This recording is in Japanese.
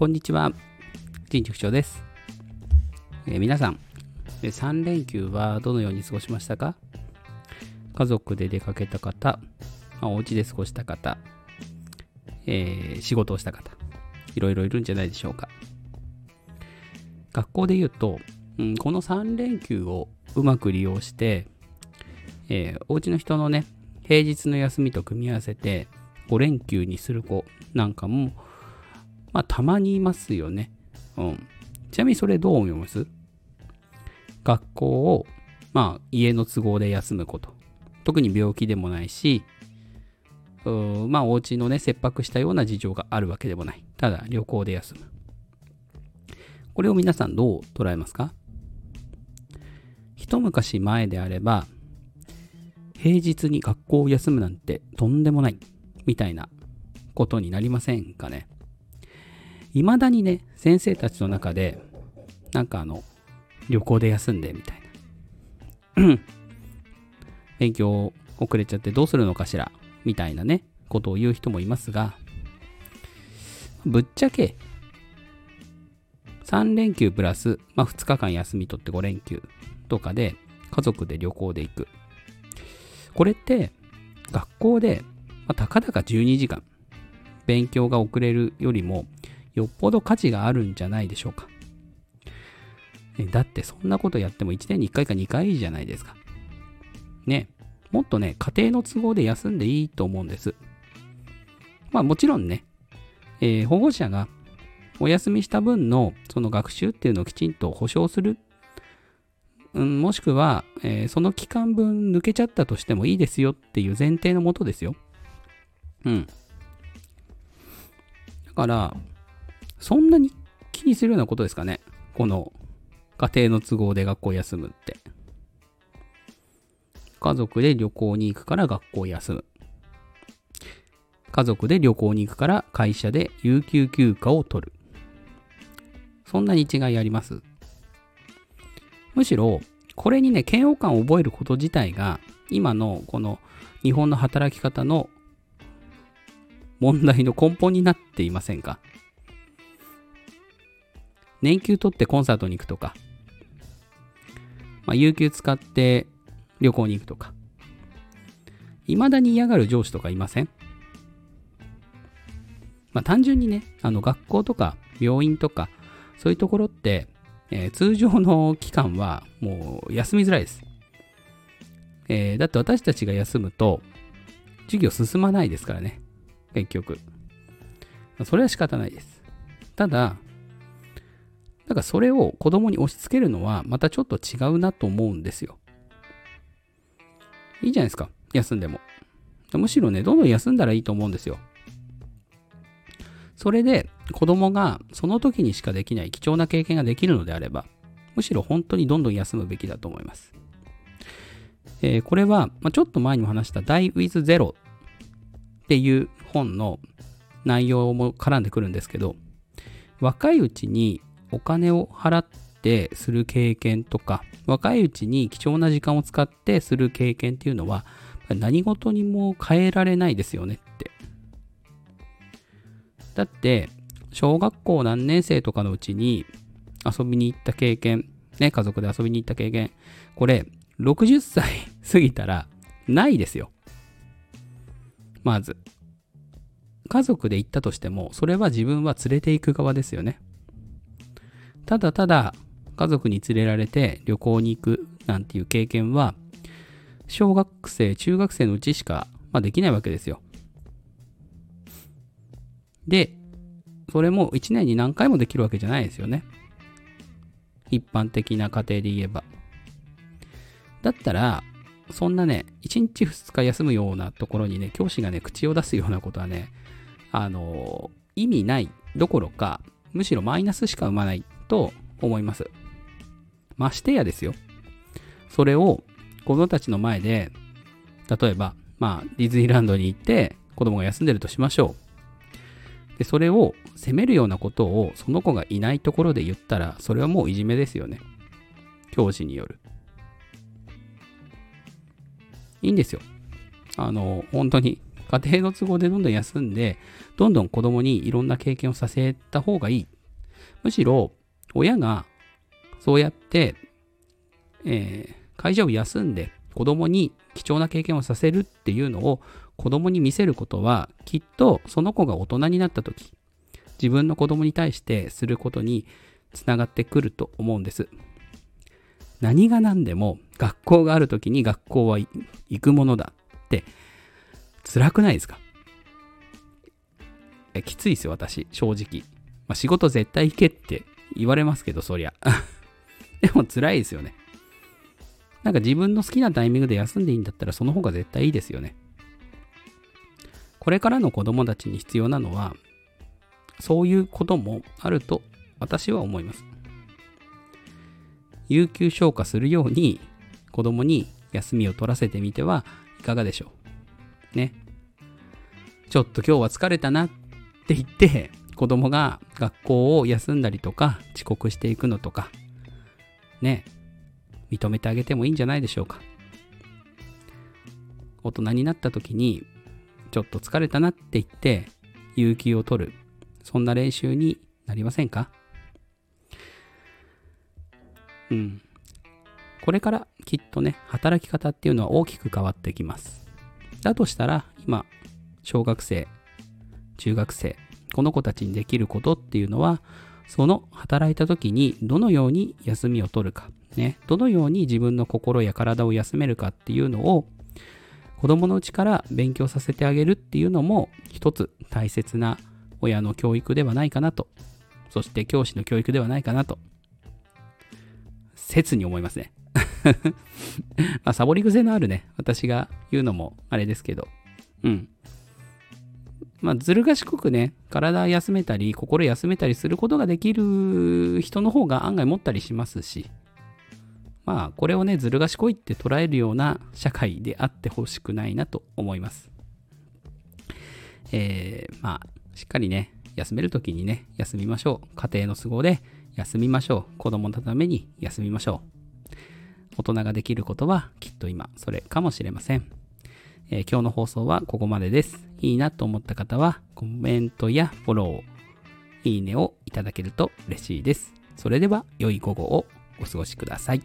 こんにちは。人畜長です。えー皆さん、3連休はどのように過ごしましたか？家族で出かけた方、まあ、お家で過ごした方、えー仕事をした方、いろいろいるんじゃないでしょうか。学校で言うと、うん、この3連休をうまく利用して、えーお家の人のね、平日の休みと組み合わせて5連休にする子なんかも、まあ、たまにいますよね。うん。ちなみにそれどう思います？学校を、まあ、家の都合で休むこと。特に病気でもないし、うーまあ、お家のね、切迫したような事情があるわけでもない。ただ、旅行で休む。これを皆さんどう捉えますか？一昔前であれば、平日に学校を休むなんてとんでもない、みたいなことになりませんかね？未だにね、先生たちの中で、なんかあの、旅行で休んでみたいな。勉強遅れちゃってどうするのかしら？みたいなね、ことを言う人もいますが、ぶっちゃけ、3連休プラス、まあ、2日間休み取って5連休とかで、家族で旅行で行く。これって、学校で、まあ、たかだか12時間、勉強が遅れるよりも、よっぽど価値があるんじゃないでしょうか。だってそんなことやっても1年に1回か2回じゃないですか。ね。もっとね、家庭の都合で休んでいいと思うんです。まあもちろんね、えー保護者がお休みした分のその学習っていうのをきちんと保証する。うん、もしくは、えーその期間分抜けちゃったとしてもいいですよっていう前提のもとですよ。うん。だから、そんなに気にするようなことですかね？この家庭の都合で学校休むって。家族で旅行に行くから学校休む。家族で旅行に行くから会社で有給休暇を取る。そんなに違いあります？むしろ、これにね、嫌悪感を覚えること自体が、今のこの日本の働き方の問題の根本になっていませんか？年休取ってコンサートに行くとか、まあ、有給使って旅行に行くとか、未だに嫌がる上司とかいません？まあ、単純にね、あの学校とか病院とか、そういうところって、えー通常の期間はもう休みづらいです。えーだって私たちが休むと、授業進まないですからね、結局。それは仕方ないです。ただ、だからそれを子供に押し付けるのはまたちょっと違うなと思うんですよ。いいじゃないですか、休んでも。むしろね、どんどん休んだらいいと思うんですよ。それで子供がその時にしかできない貴重な経験ができるのであれば、むしろ本当にどんどん休むべきだと思います。えーこれは、まあ、ちょっと前にも話した Die with Zero っていう本の内容も絡んでくるんですけど、若いうちにお金を払ってする経験とか、若いうちに貴重な時間を使ってする経験っていうのは、何事にも変えられないですよねって。だって、小学校何年生とかのうちに遊びに行った経験、ね、家族で遊びに行った経験、これ、60歳過ぎたらないですよ。まず。家族で行ったとしても、それは自分は連れて行く側ですよね。ただただ家族に連れられて旅行に行くなんていう経験は、小学生、中学生のうちしか、まあ、できないわけですよ。で、それも1年に何回もできるわけじゃないですよね。一般的な家庭で言えば。だったら、そんなね、1日2日休むようなところにね、教師がね、口を出すようなことはね、あの意味ないどころか、むしろマイナスしか生まないと思います。ましてやですよ。それを子供たちの前で、例えば、まあ、ディズニーランドに行って子供が休んでるとしましょう。で、それを責めるようなことをその子がいないところで言ったら、それはもういじめですよね。教師による。いいんですよ。あの、本当に家庭の都合でどんどん休んで、どんどん子供にいろんな経験をさせた方がいい。むしろ、親がそうやって、えー、会社を休んで子供に貴重な経験をさせるっていうのを子供に見せることは、きっとその子が大人になった時、自分の子供に対してすることにつながってくると思うんです。何が何でも学校がある時に学校は行くものだって辛くないですか？きついですよ、私、正直。まあ、仕事絶対行けって言われますけど、そりゃ。でも辛いですよね。なんか自分の好きなタイミングで休んでいいんだったらその方が絶対いいですよね。これからの子供たちに必要なのは、そういうこともあると私は思います。有給消化するように子供に休みを取らせてみてはいかがでしょう。ね。ちょっと今日は疲れたなって言って子供が学校を休んだりとか遅刻していくのとかね認めてあげてもいいんじゃないでしょうか。大人になった時にちょっと疲れたなって言って有給を取るそんな練習になりませんか？うん。これからきっとね、働き方っていうのは大きく変わってきます。だとしたら、今、小学生、中学生、この子たちにできることっていうのは、その働いた時にどのように休みを取るか、ね、どのように自分の心や体を休めるかっていうのを子供のうちから勉強させてあげるっていうのも一つ大切な親の教育ではないかなと、そして教師の教育ではないかなと切に思いますね。まあ、サボり癖のあるね、私が言うのもあれですけど、うん。まあ、ずる賢くね、体休めたり、心休めたりすることができる人の方が案外持ったりしますし、まあ、これをね、ずる賢いって捉えるような社会であってほしくないなと思います。えー、まあ、しっかりね、休めるときにね、休みましょう。家庭の都合で休みましょう。子供のために休みましょう。大人ができることはきっと今それかもしれません。えー、今日の放送はここまでです。いいなと思った方はコメントやフォロー、いいねをいただけると嬉しいです。それでは良い午後をお過ごしください。